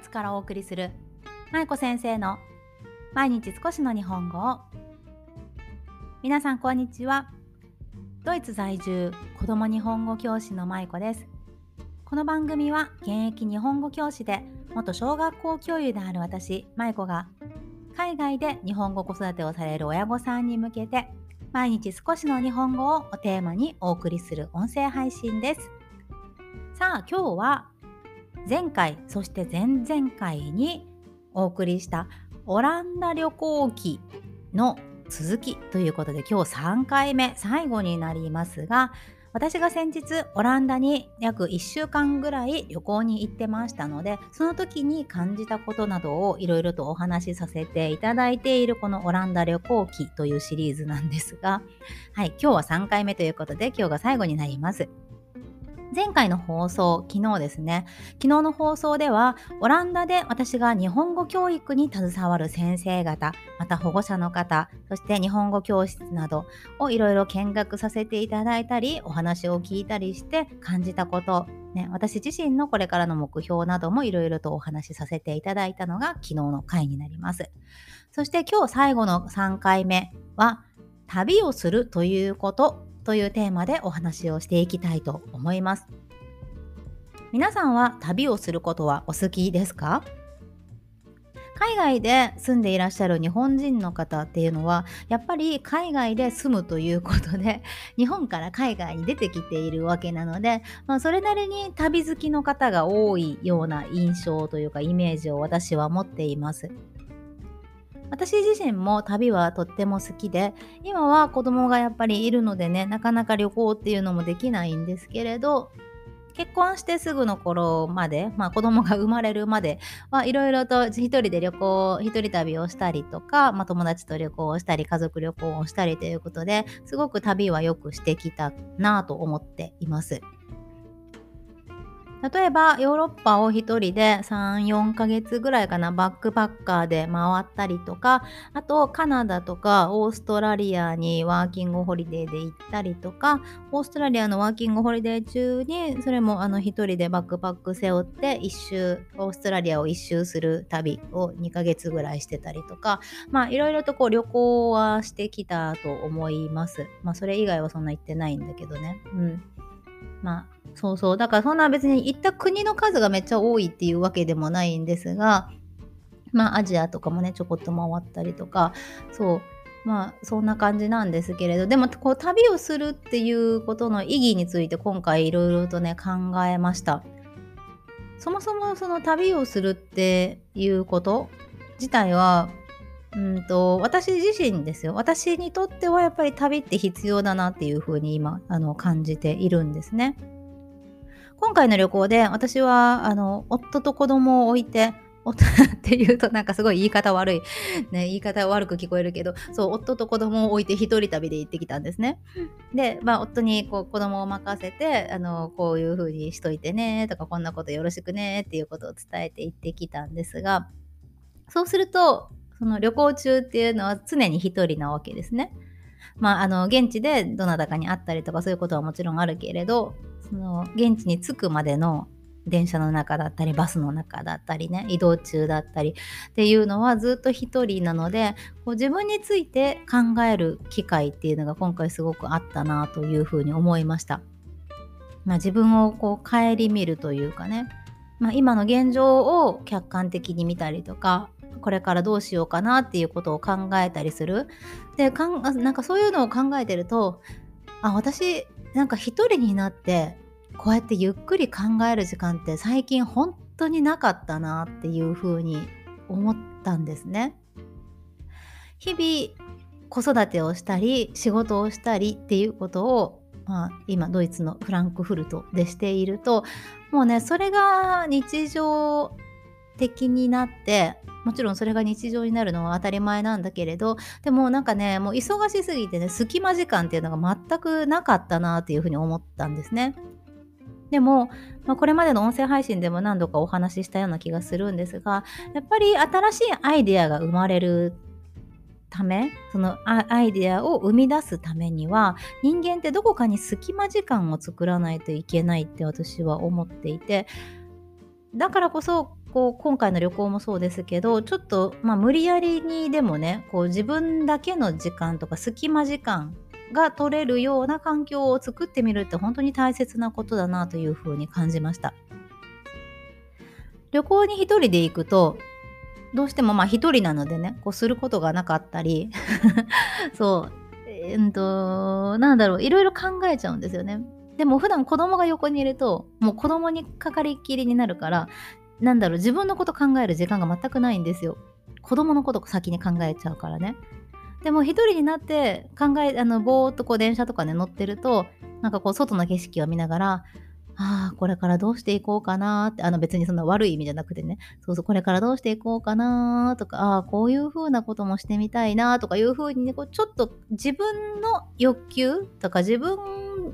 イツからお送りする舞子先生の毎日少しの日本語を。皆さんこんにちは。ドイツ在住子供日本語教師の舞子です。この番組は現役日本語教師で元小学校教諭である私舞子が海外で日本語子育てをされる親御さんに向けて毎日少しの日本語をテーマにお送りする音声配信です。さあ今日は前回そして前々回にお送りしたオランダ旅行記の続きということで今日3回目最後になりますが私が先日オランダに約1週間ぐらい旅行に行ってましたのでその時に感じたことなどをいろいろとお話しさせていただいているこのオランダ旅行記というシリーズなんですがはい今日は3回目ということで今日が最後になります。前回の放送、昨日ですね、昨日の放送では、オランダで私が日本語教育に携わる先生方、また保護者の方、そして日本語教室などをいろいろ見学させていただいたり、お話を聞いたりして感じたこと、ね、私自身のこれからの目標などもいろいろとお話しさせていただいたのが昨日の回になります。そして今日最後の3回目は、旅をするということというテーマでお話をしていきたいと思います。皆さんは旅をすることはお好きですか？海外で住んでいらっしゃる日本人の方っていうのはやっぱり海外で住むということで 日本から海外に出てきているわけなので、まあ、それなりに旅好きの方が多いような印象というかイメージを私は持っています。私自身も旅はとっても好きで今は子供がやっぱりいるのでねなかなか旅行っていうのもできないんですけれど結婚してすぐの頃まで、まあ、子供が生まれるまではいろいろと一人で旅行一人旅をしたりとか、まあ、友達と旅行をしたり家族旅行をしたりということですごく旅はよくしてきたなと思っています。例えばヨーロッパを1人で34ヶ月ぐらいかなバックパッカーで回ったりとかあとカナダとかオーストラリアにワーキングホリデーで行ったりとかオーストラリアのワーキングホリデー中にそれもあの1人でバックパック背負って一周オーストラリアを一周する旅を2ヶ月ぐらいしてたりとかまあいろいろとこう旅行はしてきたと思います。まあそれ以外はそんな行ってないんだけどね。うん。まあ、そうそう。だからそんな別に行った国の数がめっちゃ多いっていうわけでもないんですが、まあアジアとかもね、ちょこっと回ったりとか、そう。まあそんな感じなんですけれどでもこう旅をするっていうことの意義について今回いろいろとね考えましたそもそもその旅をするっていうこと自体はうんと私自身ですよ私にとってはやっぱり旅って必要だなっていうふうに今あの感じているんですね。今回の旅行で私はあの夫と子供を置いて夫 っていうとなんかすごい言い方悪い、ね、言い方悪く聞こえるけどそう夫と子供を置いて一人旅で行ってきたんですね。で、まあ、夫にこう子供を任せてあのこういう風にしといてねとかこんなことよろしくねっていうことを伝えて行ってきたんですがそうするとその旅行中っていうのは常に一人なわけですね。まあ、あの現地でどなたかに会ったりとかそういうことはもちろんあるけれどその現地に着くまでの電車の中だったりバスの中だったりね移動中だったりっていうのはずっと一人なのでこう自分について考える機会っていうのが今回すごくあったなというふうに思いました。まあ、自分をこう顧みるというかね、まあ、今の現状を客観的に見たりとかこれからどうしようかなっていうことを考えたりするでかんなんかそういうのを考えてるとあ私なんか一人になってこうやってゆっくり考える時間って最近本当になかったなっていうふうに思ったんですね。日々子育てをしたり仕事をしたりっていうことを、まあ、今ドイツのフランクフルトでしているともうねそれが日常的になってもちろんそれが日常になるのは当たり前なんだけれどでもなんかねもう忙しすぎてね隙間時間っていうのが全くなかったなっていうふうに思ったんですね。でも、まあ、これまでの音声配信でも何度かお話ししたような気がするんですがやっぱり新しいアイデアが生まれるためそのアイデアを生み出すためには人間ってどこかに隙間時間を作らないといけないって私は思っていてだからこそこう今回の旅行もそうですけどちょっと、まあ、無理やりにでもねこう自分だけの時間とか隙間時間が取れるような環境を作ってみるって本当に大切なことだなというふうに感じました。旅行に一人で行くとどうしてもまあ一人なのでねこうすることがなかったり そうえー、っとなんだろういろいろ考えちゃうんですよね。でも普段子供が横にいるともう子供にかかりっきりになるからなんだろう自分のこと考える時間が全くないんですよ。子供のこと先に考えちゃうからね。でも一人になって考えあのぼーっとこう電車とかね乗ってるとなんかこう外の景色を見ながらああ、これからどうしていこうかなって、あの別にそんな悪い意味じゃなくてね、そうそう、これからどうしていこうかなとか、ああ、こういう風なこともしてみたいなとかいう風にね、こうちょっと自分の欲求とか自分、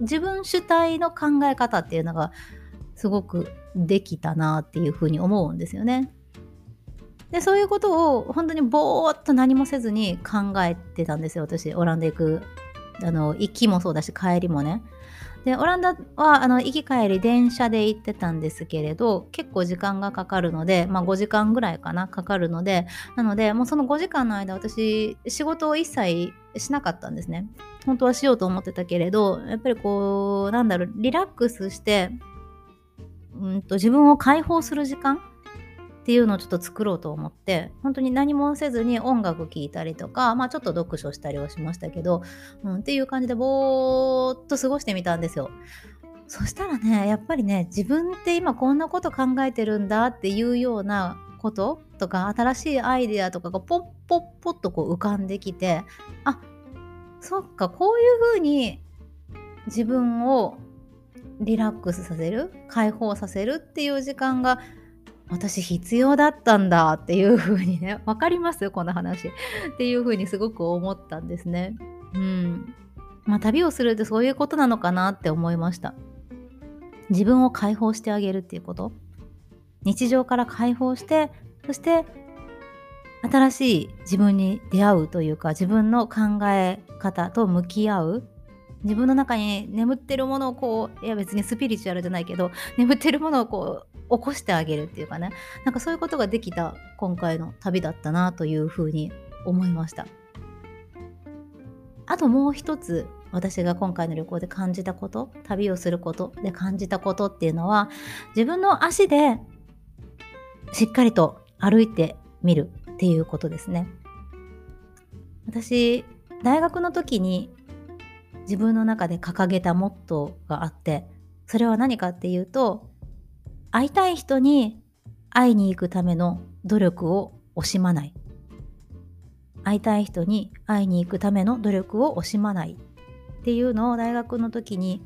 自分主体の考え方っていうのがすごくできたなっていう風に思うんですよね。でそういうことを本当にぼーっと何もせずに考えてたんですよ私。オランダ行くあの行きもそうだし帰りもね。でオランダはあの行き帰り電車で行ってたんですけれど結構時間がかかるので、まあ、5時間ぐらいかなかかるのでなのでもうその5時間の間私仕事を一切しなかったんですね。本当はしようと思ってたけれどやっぱりこうなんだろうリラックスしてうんと自分を解放する時間っていうのをちょっと作ろうと思って本当に何もせずに音楽聴いたりとか、まあ、ちょっと読書したりはしましたけど、うん、っていう感じでぼーっと過ごしてみたんですよ。そしたらねやっぱりね自分って今こんなこと考えてるんだっていうようなこととか新しいアイデアとかがポッポッポッとこう浮かんできてあそっかこういうふうに自分をリラックスさせる解放させるっていう時間が私必要だったんだっていう風にね 分かります？この話っていう風にすごく思ったんですね。うんまあ旅をするってそういうことなのかなって思いました。自分を解放してあげるっていうこと日常から解放してそして新しい自分に出会うというか自分の考え方と向き合う自分の中に眠ってるものをこういや別にスピリチュアルじゃないけど眠ってるものをこう起こしてあげるっていうかね。なんかそういうことができた今回の旅だったなというふうに思いました。あともう一つ私が今回の旅行で感じたこと旅をすることで感じたことっていうのは自分の足でしっかりと歩いてみるっていうことですね。私大学の時に自分の中で掲げたモットーがあってそれは何かっていうと会いたい人に会いに行くための努力を惜しまない。会いたい人に会いに行くための努力を惜しまない。っていうのを大学の時に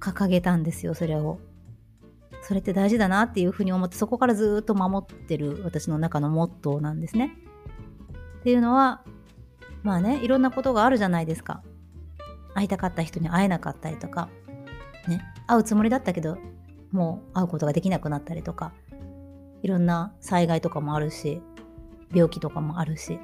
掲げたんですよそれを。それって大事だなっていうふうに思ってそこからずっと守ってる私の中のモットーなんですね。っていうのはまあねいろんなことがあるじゃないですか。会いたかった人に会えなかったりとか、ね、会うつもりだったけどもう会うことができなくなったりとかいろんな災害とかもあるし病気とかもあるし。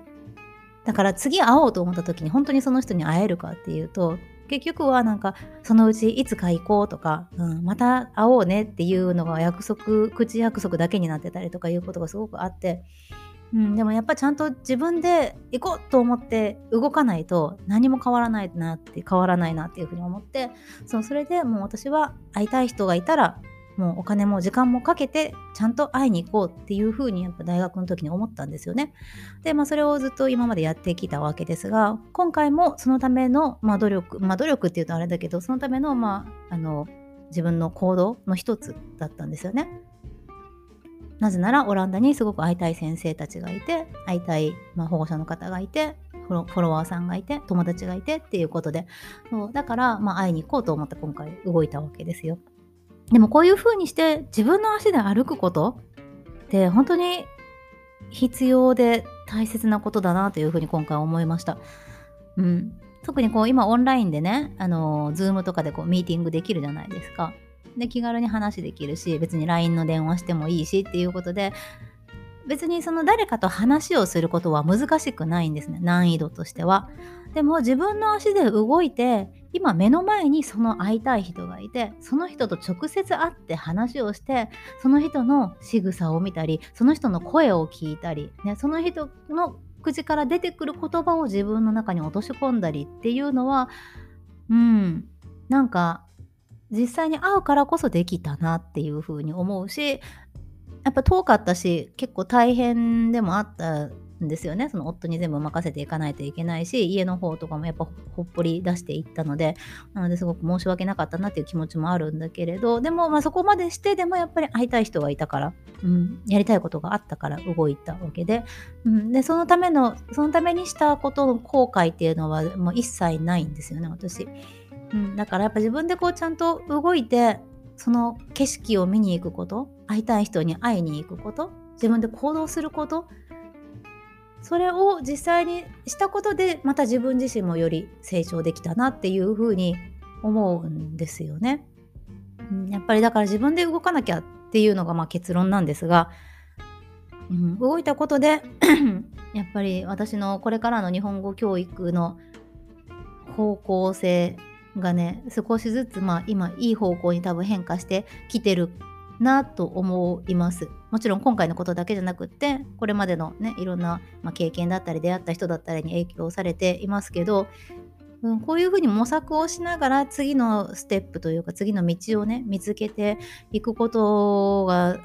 だから次会おうと思った時に本当にその人に会えるかっていうと結局はなんかそのうちいつか行こうとか、うん、また会おうねっていうのが約束口約束だけになってたりとかいうことがすごくあってうん、でもやっぱちゃんと自分で行こうと思って動かないと何も変わらないなって変わらないなっていうふうに思ってそうそれでもう私は会いたい人がいたらもうお金も時間もかけてちゃんと会いに行こうっていうふうにやっぱ大学の時に思ったんですよね。でまあそれをずっと今までやってきたわけですが今回もそのための、まあ、努力まあ努力っていうとあれだけどそのためのまああの自分の行動の一つだったんですよね。なぜならオランダにすごく会いたい先生たちがいて会いたい、まあ、保護者の方がいてフォロワーさんがいて友達がいてっていうことでそうだから、まあ、会いに行こうと思って今回動いたわけですよでもこういう風にして自分の足で歩くことって本当に必要で大切なことだなというふうに今回思いました。うん、特にこう今オンラインでね、あの、ズームとかでこうミーティングできるじゃないですか。で気軽に話できるし別に LINE の電話してもいいしっていうことで別にその誰かと話をすることは難しくないんですね。難易度としては。でも自分の足で動いて今目の前にその会いたい人がいてその人と直接会って話をしてその人の仕草を見たりその人の声を聞いたり、ね、その人の口から出てくる言葉を自分の中に落とし込んだりっていうのはうんなんか実際に会うからこそできたなっていうふうに思うしやっぱ遠かったし結構大変でもあったんですよねその夫に全部任せていかないといけないし家の方とかもやっぱほっぽり出していったのでなのですごく申し訳なかったなっていう気持ちもあるんだけれどでもまあそこまでしてでもやっぱり会いたい人がいたから、うん、やりたいことがあったから動いたわけで,、うん、でそのためのそのためにしたことの後悔っていうのはもう一切ないんですよね私。うん、だからやっぱ自分でこうちゃんと動いてその景色を見に行くこと会いたい人に会いに行くこと自分で行動することそれを実際にしたことでまた自分自身もより成長できたなっていうふうに思うんですよね。やっぱりだから自分で動かなきゃっていうのがまあ結論なんですが、うん、動いたことで やっぱり私のこれからの日本語教育の方向性がね少しずつまあ今いい方向に多分変化してきてるなと思います。もちろん今回のことだけじゃなくってこれまでのねいろんな、まあ、経験だったり出会った人だったりに影響されていますけど、うん、こういうふうに模索をしながら次のステップというか次の道をね見つけていくことが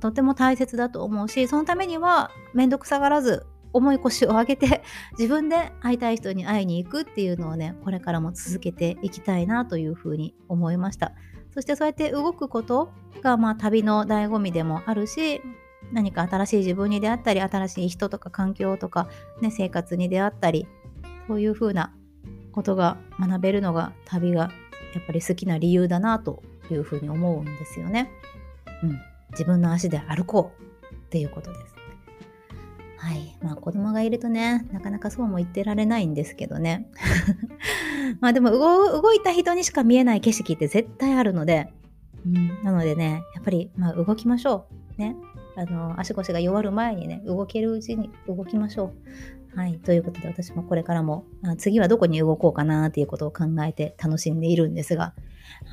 とても大切だと思うしそのためには面倒くさがらず重い腰を上げて 自分で会いたい人に会いに行くっていうのをねこれからも続けていきたいなというふうに思いましたそしてそうやって動くことがまあ旅の醍醐味でもあるし何か新しい自分に出会ったり新しい人とか環境とか、ね、生活に出会ったりそういうふうなことが学べるのが旅がやっぱり好きな理由だなというふうに思うんですよね。うん、自分の足で歩こうっていうことです。はい。まあ子供がいるとね、なかなかそうも言ってられないんですけどね。まあでも動いた人にしか見えない景色って絶対あるので、うん、なのでね、やっぱりまあ動きましょう。ね。あの、足腰が弱る前にね、動けるうちに動きましょう。はい。ということで私もこれからも、あ次はどこに動こうかなっていうことを考えて楽しんでいるんですが、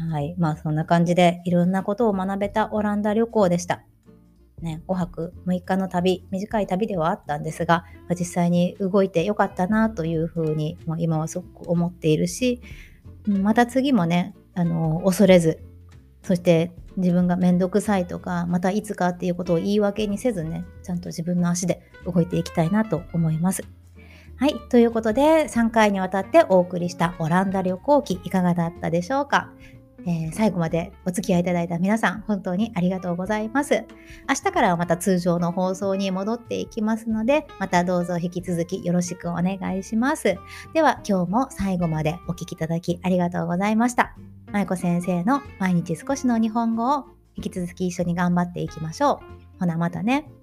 はい。まあそんな感じでいろんなことを学べたオランダ旅行でした。ね、5泊6日の旅、短い旅ではあったんですが、実際に動いてよかったなというふうに、もう今はすごく思っているし、また次もね、あの恐れず、そして自分がめんどくさいとか、またいつかっていうことを言い訳にせずね、ちゃんと自分の足で動いていきたいなと思います。はい。ということで、3回にわたってお送りしたオランダ旅行記いかがだったでしょうか？えー、最後までお付き合いいただいた皆さん、本当にありがとうございます。明日からはまた通常の放送に戻っていきますので、またどうぞ引き続きよろしくお願いします。では、今日も最後までお聴きいただきありがとうございました。まいこ先生の毎日少しの日本語を引き続き一緒に頑張っていきましょう。ほな、またね。